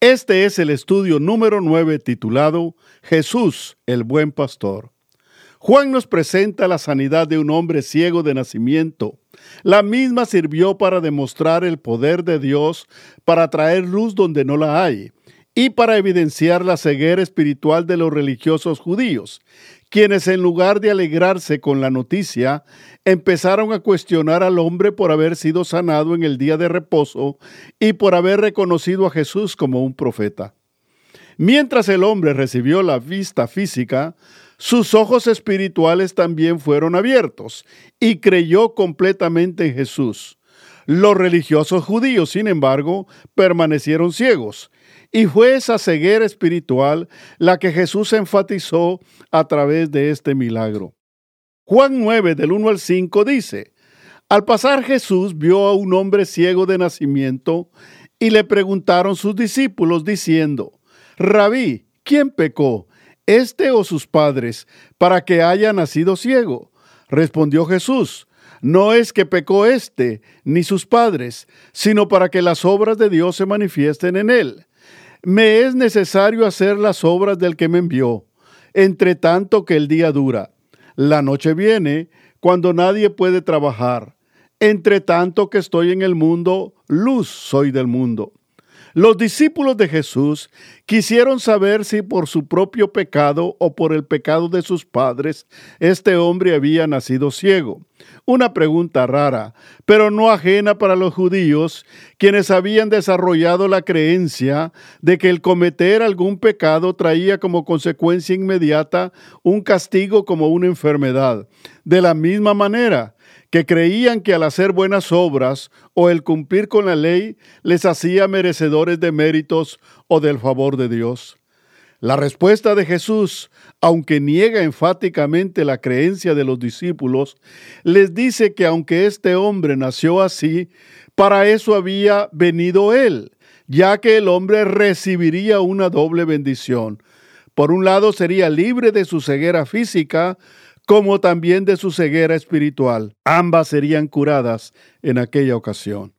Este es el estudio número 9 titulado Jesús, el buen pastor. Juan nos presenta la sanidad de un hombre ciego de nacimiento. La misma sirvió para demostrar el poder de Dios para traer luz donde no la hay y para evidenciar la ceguera espiritual de los religiosos judíos, quienes en lugar de alegrarse con la noticia, empezaron a cuestionar al hombre por haber sido sanado en el día de reposo y por haber reconocido a Jesús como un profeta. Mientras el hombre recibió la vista física, sus ojos espirituales también fueron abiertos y creyó completamente en Jesús. Los religiosos judíos, sin embargo, permanecieron ciegos y fue esa ceguera espiritual la que Jesús enfatizó a través de este milagro. Juan 9 del 1 al 5 dice, Al pasar Jesús vio a un hombre ciego de nacimiento y le preguntaron sus discípulos diciendo, Rabí, ¿quién pecó, este o sus padres, para que haya nacido ciego? Respondió Jesús, no es que pecó éste ni sus padres, sino para que las obras de Dios se manifiesten en él me es necesario hacer las obras del que me envió, entre tanto que el día dura. La noche viene cuando nadie puede trabajar. Entre tanto que estoy en el mundo, luz soy del mundo. Los discípulos de Jesús quisieron saber si por su propio pecado o por el pecado de sus padres este hombre había nacido ciego. Una pregunta rara, pero no ajena para los judíos, quienes habían desarrollado la creencia de que el cometer algún pecado traía como consecuencia inmediata un castigo como una enfermedad. De la misma manera, que creían que al hacer buenas obras o el cumplir con la ley les hacía merecedores de méritos o del favor de Dios. La respuesta de Jesús, aunque niega enfáticamente la creencia de los discípulos, les dice que aunque este hombre nació así, para eso había venido él, ya que el hombre recibiría una doble bendición. Por un lado sería libre de su ceguera física, como también de su ceguera espiritual. Ambas serían curadas en aquella ocasión.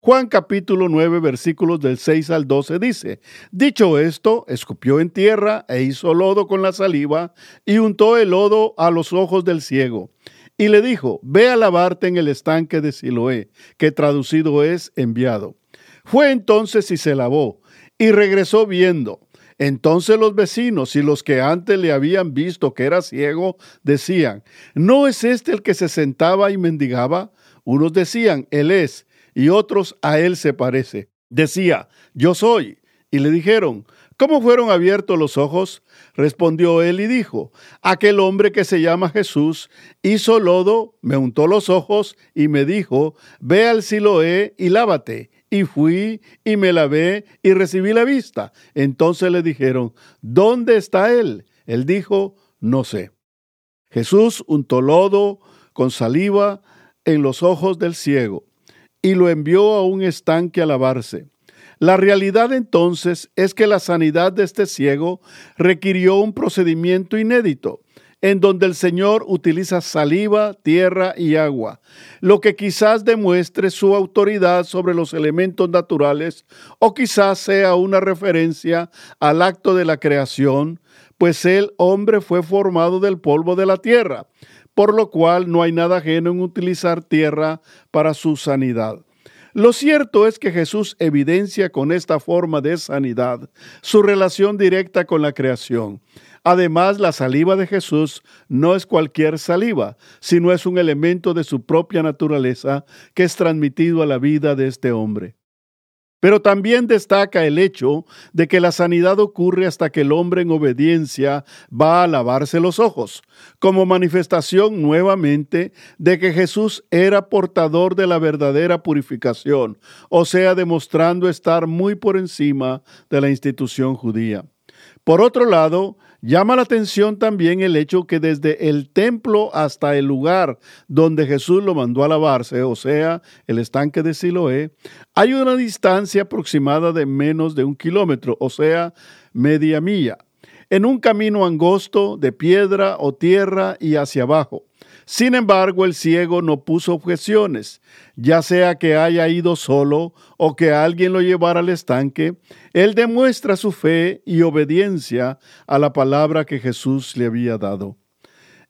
Juan capítulo 9 versículos del 6 al 12 dice, Dicho esto, escupió en tierra e hizo lodo con la saliva y untó el lodo a los ojos del ciego. Y le dijo, Ve a lavarte en el estanque de Siloé, que traducido es enviado. Fue entonces y se lavó, y regresó viendo. Entonces los vecinos y los que antes le habían visto que era ciego decían, ¿no es este el que se sentaba y mendigaba? Unos decían, Él es, y otros a Él se parece. Decía, Yo soy. Y le dijeron, ¿Cómo fueron abiertos los ojos? Respondió él y dijo, aquel hombre que se llama Jesús hizo lodo, me untó los ojos y me dijo, ve al Siloé y lávate. Y fui y me lavé y recibí la vista. Entonces le dijeron, ¿dónde está él? Él dijo, no sé. Jesús untó lodo con saliva en los ojos del ciego y lo envió a un estanque a lavarse. La realidad entonces es que la sanidad de este ciego requirió un procedimiento inédito en donde el Señor utiliza saliva, tierra y agua, lo que quizás demuestre su autoridad sobre los elementos naturales o quizás sea una referencia al acto de la creación, pues el hombre fue formado del polvo de la tierra, por lo cual no hay nada ajeno en utilizar tierra para su sanidad. Lo cierto es que Jesús evidencia con esta forma de sanidad su relación directa con la creación. Además, la saliva de Jesús no es cualquier saliva, sino es un elemento de su propia naturaleza que es transmitido a la vida de este hombre. Pero también destaca el hecho de que la sanidad ocurre hasta que el hombre en obediencia va a lavarse los ojos, como manifestación nuevamente de que Jesús era portador de la verdadera purificación, o sea, demostrando estar muy por encima de la institución judía. Por otro lado, llama la atención también el hecho que desde el templo hasta el lugar donde Jesús lo mandó a lavarse, o sea, el estanque de Siloé, hay una distancia aproximada de menos de un kilómetro, o sea, media milla, en un camino angosto de piedra o tierra y hacia abajo. Sin embargo, el ciego no puso objeciones, ya sea que haya ido solo o que alguien lo llevara al estanque, él demuestra su fe y obediencia a la palabra que Jesús le había dado.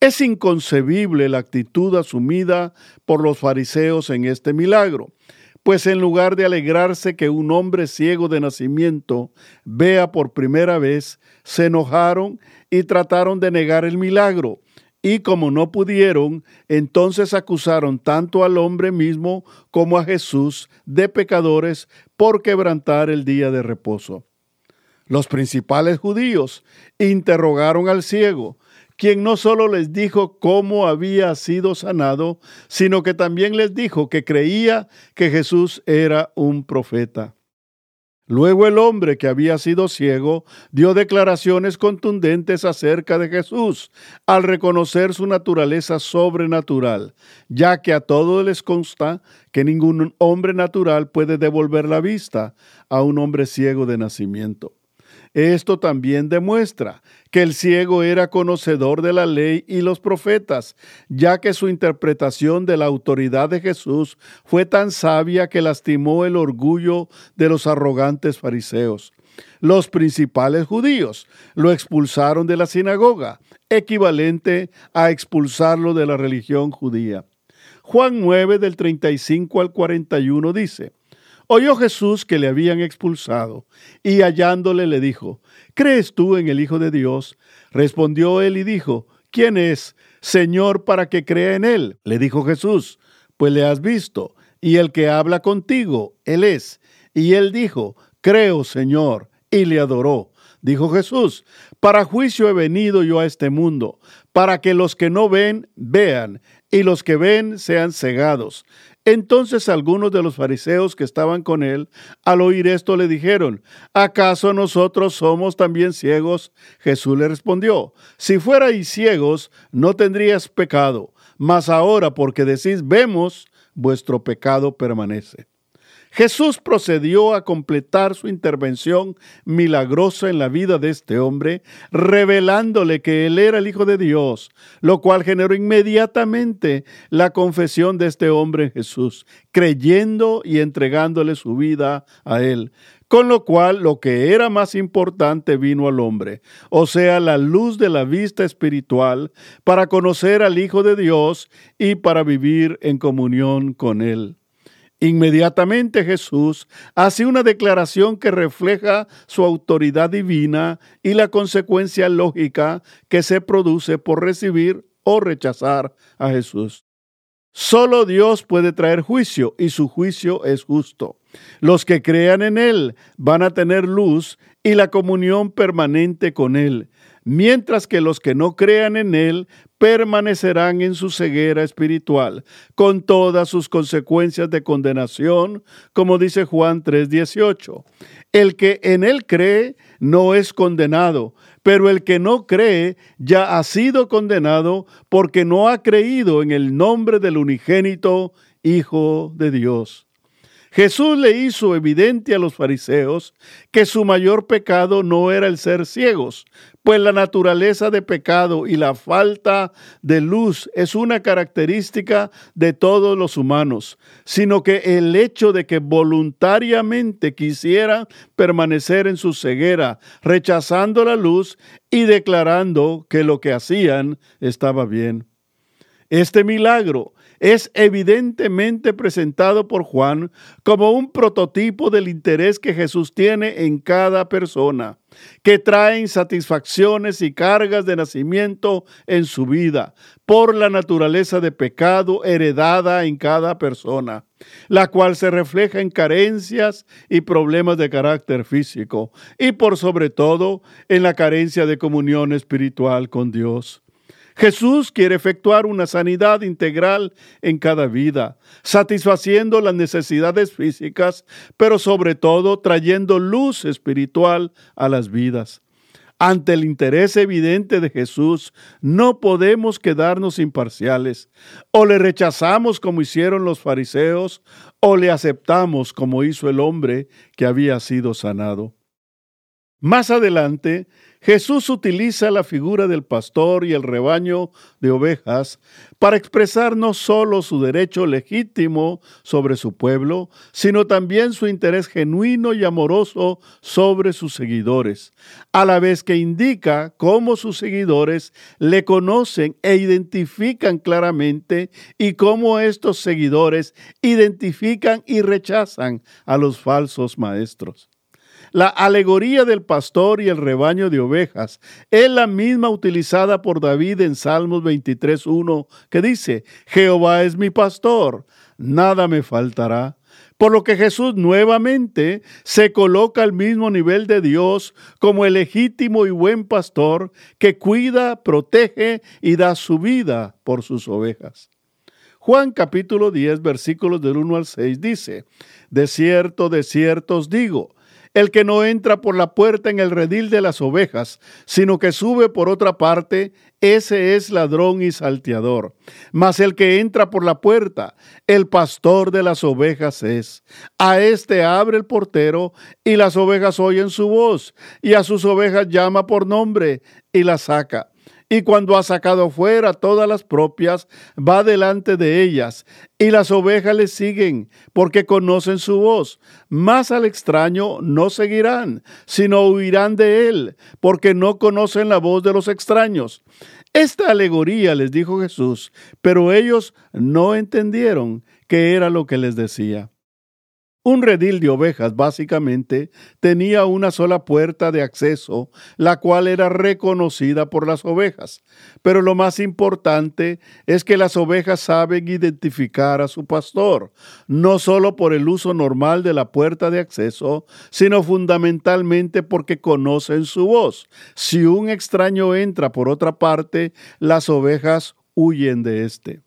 Es inconcebible la actitud asumida por los fariseos en este milagro, pues en lugar de alegrarse que un hombre ciego de nacimiento vea por primera vez, se enojaron y trataron de negar el milagro, y como no pudieron, entonces acusaron tanto al hombre mismo como a Jesús de pecadores por quebrantar el día de reposo. Los principales judíos interrogaron al ciego, quien no solo les dijo cómo había sido sanado, sino que también les dijo que creía que Jesús era un profeta. Luego el hombre que había sido ciego dio declaraciones contundentes acerca de Jesús al reconocer su naturaleza sobrenatural, ya que a todos les consta que ningún hombre natural puede devolver la vista a un hombre ciego de nacimiento. Esto también demuestra que el ciego era conocedor de la ley y los profetas, ya que su interpretación de la autoridad de Jesús fue tan sabia que lastimó el orgullo de los arrogantes fariseos. Los principales judíos lo expulsaron de la sinagoga, equivalente a expulsarlo de la religión judía. Juan 9 del 35 al 41 dice, Oyó Jesús que le habían expulsado, y hallándole le dijo, ¿Crees tú en el Hijo de Dios? Respondió él y dijo, ¿quién es, Señor, para que crea en él? Le dijo Jesús, pues le has visto, y el que habla contigo, él es. Y él dijo, Creo, Señor, y le adoró. Dijo Jesús, para juicio he venido yo a este mundo, para que los que no ven, vean, y los que ven sean cegados. Entonces algunos de los fariseos que estaban con él, al oír esto, le dijeron, ¿acaso nosotros somos también ciegos? Jesús le respondió, si fuerais ciegos, no tendrías pecado, mas ahora porque decís vemos, vuestro pecado permanece. Jesús procedió a completar su intervención milagrosa en la vida de este hombre, revelándole que él era el Hijo de Dios, lo cual generó inmediatamente la confesión de este hombre en Jesús, creyendo y entregándole su vida a él. Con lo cual lo que era más importante vino al hombre, o sea, la luz de la vista espiritual, para conocer al Hijo de Dios y para vivir en comunión con él. Inmediatamente Jesús hace una declaración que refleja su autoridad divina y la consecuencia lógica que se produce por recibir o rechazar a Jesús. Solo Dios puede traer juicio y su juicio es justo. Los que crean en Él van a tener luz y la comunión permanente con Él, mientras que los que no crean en Él permanecerán en su ceguera espiritual, con todas sus consecuencias de condenación, como dice Juan 3:18. El que en Él cree no es condenado, pero el que no cree ya ha sido condenado porque no ha creído en el nombre del unigénito Hijo de Dios. Jesús le hizo evidente a los fariseos que su mayor pecado no era el ser ciegos, pues la naturaleza de pecado y la falta de luz es una característica de todos los humanos, sino que el hecho de que voluntariamente quisieran permanecer en su ceguera, rechazando la luz y declarando que lo que hacían estaba bien. Este milagro es evidentemente presentado por Juan como un prototipo del interés que Jesús tiene en cada persona, que trae satisfacciones y cargas de nacimiento en su vida por la naturaleza de pecado heredada en cada persona, la cual se refleja en carencias y problemas de carácter físico y por sobre todo en la carencia de comunión espiritual con Dios. Jesús quiere efectuar una sanidad integral en cada vida, satisfaciendo las necesidades físicas, pero sobre todo trayendo luz espiritual a las vidas. Ante el interés evidente de Jesús, no podemos quedarnos imparciales. O le rechazamos como hicieron los fariseos, o le aceptamos como hizo el hombre que había sido sanado. Más adelante, Jesús utiliza la figura del pastor y el rebaño de ovejas para expresar no solo su derecho legítimo sobre su pueblo, sino también su interés genuino y amoroso sobre sus seguidores, a la vez que indica cómo sus seguidores le conocen e identifican claramente y cómo estos seguidores identifican y rechazan a los falsos maestros. La alegoría del pastor y el rebaño de ovejas es la misma utilizada por David en Salmos 23.1, que dice, Jehová es mi pastor, nada me faltará. Por lo que Jesús nuevamente se coloca al mismo nivel de Dios como el legítimo y buen pastor que cuida, protege y da su vida por sus ovejas. Juan capítulo 10 versículos del 1 al 6 dice, De cierto, de cierto os digo, el que no entra por la puerta en el redil de las ovejas, sino que sube por otra parte, ese es ladrón y salteador. Mas el que entra por la puerta, el pastor de las ovejas es. A éste abre el portero y las ovejas oyen su voz, y a sus ovejas llama por nombre y las saca y cuando ha sacado fuera todas las propias, va delante de ellas, y las ovejas le siguen, porque conocen su voz. Más al extraño no seguirán, sino huirán de él, porque no conocen la voz de los extraños. Esta alegoría les dijo Jesús, pero ellos no entendieron qué era lo que les decía. Un redil de ovejas básicamente tenía una sola puerta de acceso, la cual era reconocida por las ovejas. Pero lo más importante es que las ovejas saben identificar a su pastor, no solo por el uso normal de la puerta de acceso, sino fundamentalmente porque conocen su voz. Si un extraño entra por otra parte, las ovejas huyen de éste.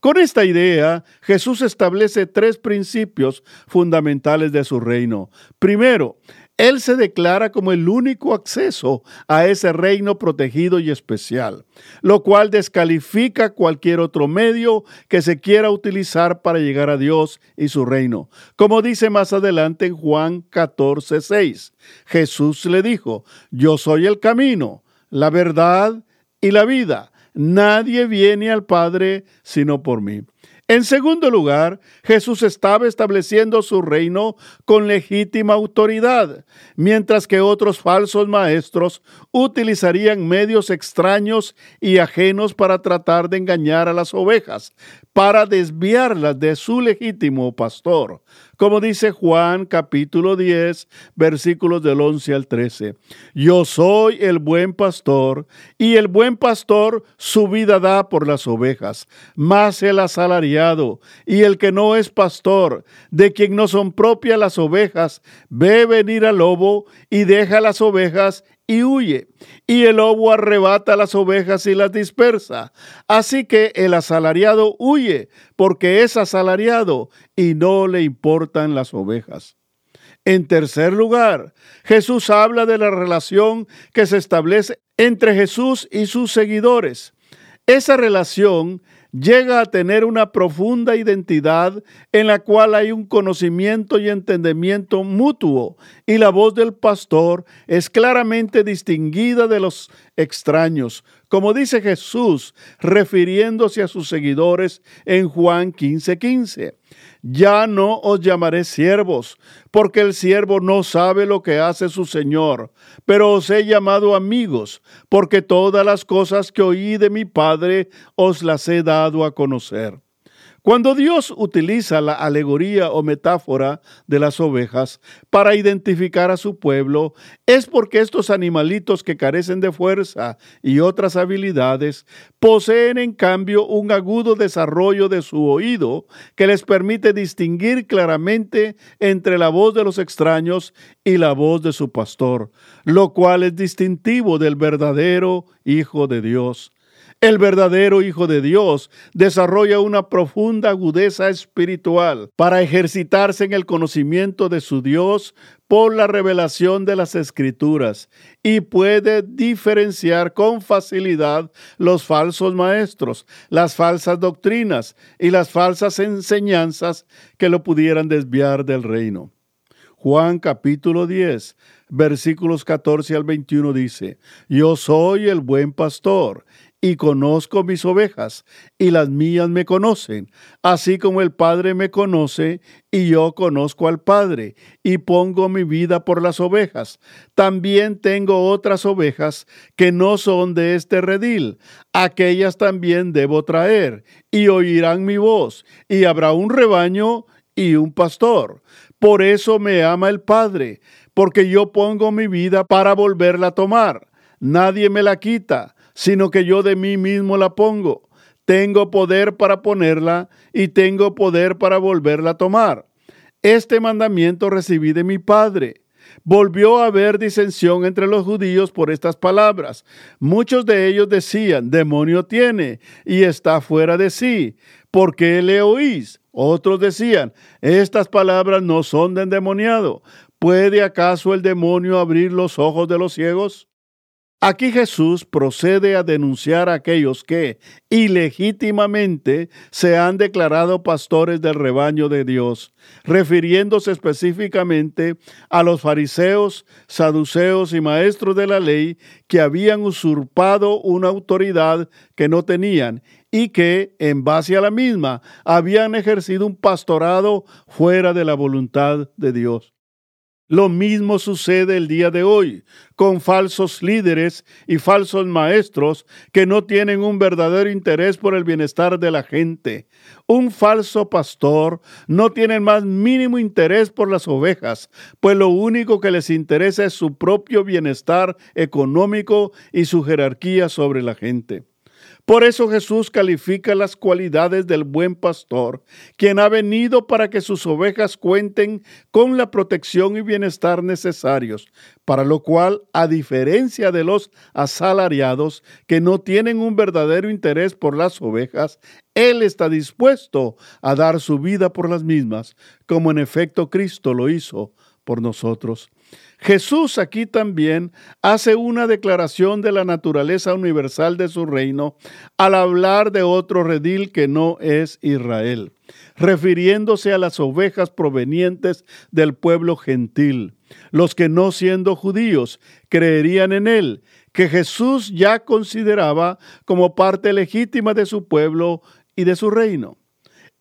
Con esta idea, Jesús establece tres principios fundamentales de su reino. Primero, Él se declara como el único acceso a ese reino protegido y especial, lo cual descalifica cualquier otro medio que se quiera utilizar para llegar a Dios y su reino. Como dice más adelante en Juan 14, 6, Jesús le dijo, yo soy el camino, la verdad y la vida. Nadie viene al Padre sino por mí. En segundo lugar, Jesús estaba estableciendo su reino con legítima autoridad, mientras que otros falsos maestros utilizarían medios extraños y ajenos para tratar de engañar a las ovejas, para desviarlas de su legítimo pastor como dice Juan capítulo 10, versículos del 11 al 13. Yo soy el buen pastor, y el buen pastor su vida da por las ovejas, más el asalariado, y el que no es pastor, de quien no son propias las ovejas, ve venir al lobo y deja las ovejas y huye, y el lobo arrebata las ovejas y las dispersa. Así que el asalariado huye, porque es asalariado y no le importan las ovejas. En tercer lugar, Jesús habla de la relación que se establece entre Jesús y sus seguidores. Esa relación llega a tener una profunda identidad en la cual hay un conocimiento y entendimiento mutuo y la voz del pastor es claramente distinguida de los extraños, como dice Jesús refiriéndose a sus seguidores en Juan 15:15. 15. Ya no os llamaré siervos, porque el siervo no sabe lo que hace su Señor, pero os he llamado amigos, porque todas las cosas que oí de mi Padre os las he dado a conocer. Cuando Dios utiliza la alegoría o metáfora de las ovejas para identificar a su pueblo, es porque estos animalitos que carecen de fuerza y otras habilidades poseen en cambio un agudo desarrollo de su oído que les permite distinguir claramente entre la voz de los extraños y la voz de su pastor, lo cual es distintivo del verdadero Hijo de Dios. El verdadero Hijo de Dios desarrolla una profunda agudeza espiritual para ejercitarse en el conocimiento de su Dios por la revelación de las Escrituras y puede diferenciar con facilidad los falsos maestros, las falsas doctrinas y las falsas enseñanzas que lo pudieran desviar del reino. Juan capítulo 10, versículos 14 al 21 dice, Yo soy el buen pastor y conozco mis ovejas, y las mías me conocen, así como el Padre me conoce, y yo conozco al Padre, y pongo mi vida por las ovejas. También tengo otras ovejas que no son de este redil, aquellas también debo traer, y oirán mi voz, y habrá un rebaño y un pastor. Por eso me ama el Padre, porque yo pongo mi vida para volverla a tomar. Nadie me la quita sino que yo de mí mismo la pongo. Tengo poder para ponerla y tengo poder para volverla a tomar. Este mandamiento recibí de mi Padre. Volvió a haber disensión entre los judíos por estas palabras. Muchos de ellos decían, demonio tiene y está fuera de sí. ¿Por qué le oís? Otros decían, estas palabras no son de endemoniado. ¿Puede acaso el demonio abrir los ojos de los ciegos? Aquí Jesús procede a denunciar a aquellos que ilegítimamente se han declarado pastores del rebaño de Dios, refiriéndose específicamente a los fariseos, saduceos y maestros de la ley que habían usurpado una autoridad que no tenían y que, en base a la misma, habían ejercido un pastorado fuera de la voluntad de Dios. Lo mismo sucede el día de hoy con falsos líderes y falsos maestros que no tienen un verdadero interés por el bienestar de la gente. Un falso pastor no tiene más mínimo interés por las ovejas, pues lo único que les interesa es su propio bienestar económico y su jerarquía sobre la gente. Por eso Jesús califica las cualidades del buen pastor, quien ha venido para que sus ovejas cuenten con la protección y bienestar necesarios, para lo cual, a diferencia de los asalariados que no tienen un verdadero interés por las ovejas, Él está dispuesto a dar su vida por las mismas, como en efecto Cristo lo hizo por nosotros. Jesús aquí también hace una declaración de la naturaleza universal de su reino al hablar de otro redil que no es Israel, refiriéndose a las ovejas provenientes del pueblo gentil, los que no siendo judíos creerían en él, que Jesús ya consideraba como parte legítima de su pueblo y de su reino.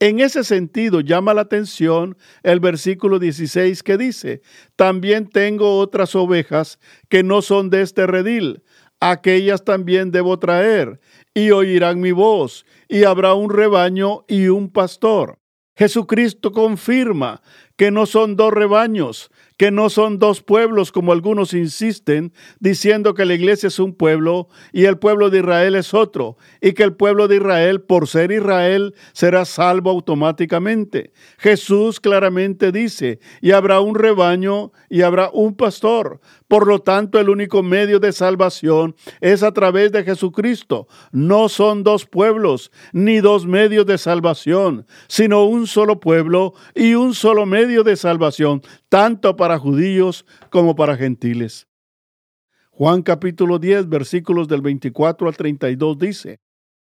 En ese sentido, llama la atención el versículo 16 que dice, también tengo otras ovejas que no son de este redil, aquellas también debo traer, y oirán mi voz, y habrá un rebaño y un pastor. Jesucristo confirma que no son dos rebaños, que no son dos pueblos como algunos insisten, diciendo que la iglesia es un pueblo y el pueblo de Israel es otro, y que el pueblo de Israel, por ser Israel, será salvo automáticamente. Jesús claramente dice, y habrá un rebaño y habrá un pastor. Por lo tanto, el único medio de salvación es a través de Jesucristo. No son dos pueblos ni dos medios de salvación, sino un solo pueblo y un solo medio de salvación, tanto para para judíos como para gentiles. Juan capítulo 10 versículos del 24 al 32 dice,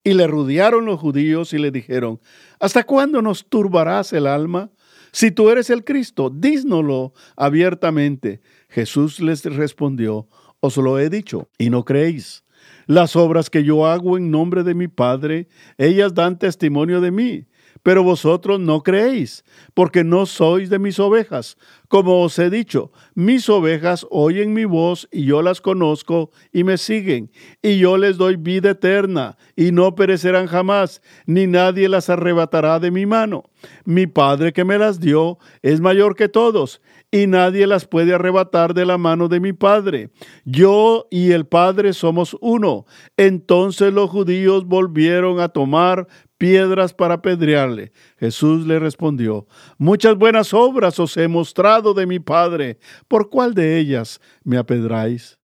y le rodearon los judíos y le dijeron, ¿hasta cuándo nos turbarás el alma? Si tú eres el Cristo, dísnoslo abiertamente. Jesús les respondió, os lo he dicho y no creéis. Las obras que yo hago en nombre de mi Padre, ellas dan testimonio de mí, pero vosotros no creéis, porque no sois de mis ovejas. Como os he dicho, mis ovejas oyen mi voz y yo las conozco y me siguen, y yo les doy vida eterna y no perecerán jamás, ni nadie las arrebatará de mi mano. Mi Padre que me las dio es mayor que todos, y nadie las puede arrebatar de la mano de mi Padre. Yo y el Padre somos uno. Entonces los judíos volvieron a tomar piedras para apedrearle. Jesús le respondió, Muchas buenas obras os he mostrado de mi Padre, ¿por cuál de ellas me apedráis?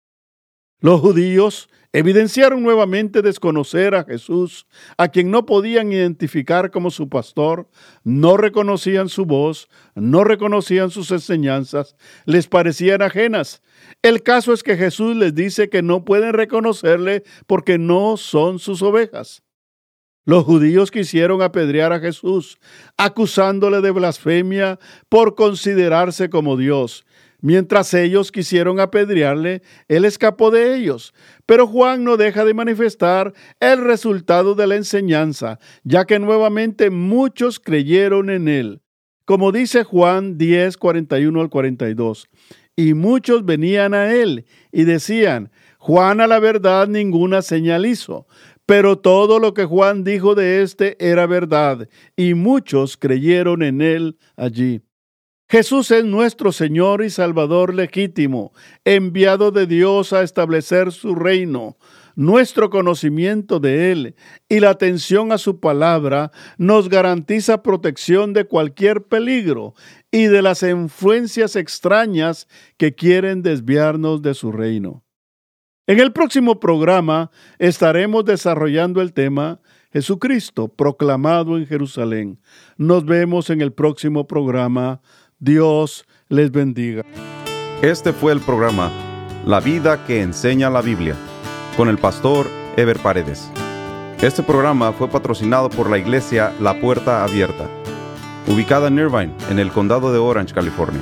Los judíos evidenciaron nuevamente desconocer a Jesús, a quien no podían identificar como su pastor, no reconocían su voz, no reconocían sus enseñanzas, les parecían ajenas. El caso es que Jesús les dice que no pueden reconocerle porque no son sus ovejas. Los judíos quisieron apedrear a Jesús, acusándole de blasfemia por considerarse como Dios. Mientras ellos quisieron apedrearle, él escapó de ellos. Pero Juan no deja de manifestar el resultado de la enseñanza, ya que nuevamente muchos creyeron en él. Como dice Juan 10, 41 al 42. Y muchos venían a él y decían, Juan a la verdad ninguna señal hizo, pero todo lo que Juan dijo de éste era verdad, y muchos creyeron en él allí. Jesús es nuestro Señor y Salvador legítimo, enviado de Dios a establecer su reino. Nuestro conocimiento de Él y la atención a su palabra nos garantiza protección de cualquier peligro y de las influencias extrañas que quieren desviarnos de su reino. En el próximo programa estaremos desarrollando el tema Jesucristo proclamado en Jerusalén. Nos vemos en el próximo programa. Dios les bendiga. Este fue el programa La vida que enseña la Biblia con el pastor Ever Paredes. Este programa fue patrocinado por la iglesia La Puerta Abierta, ubicada en Irvine, en el condado de Orange, California.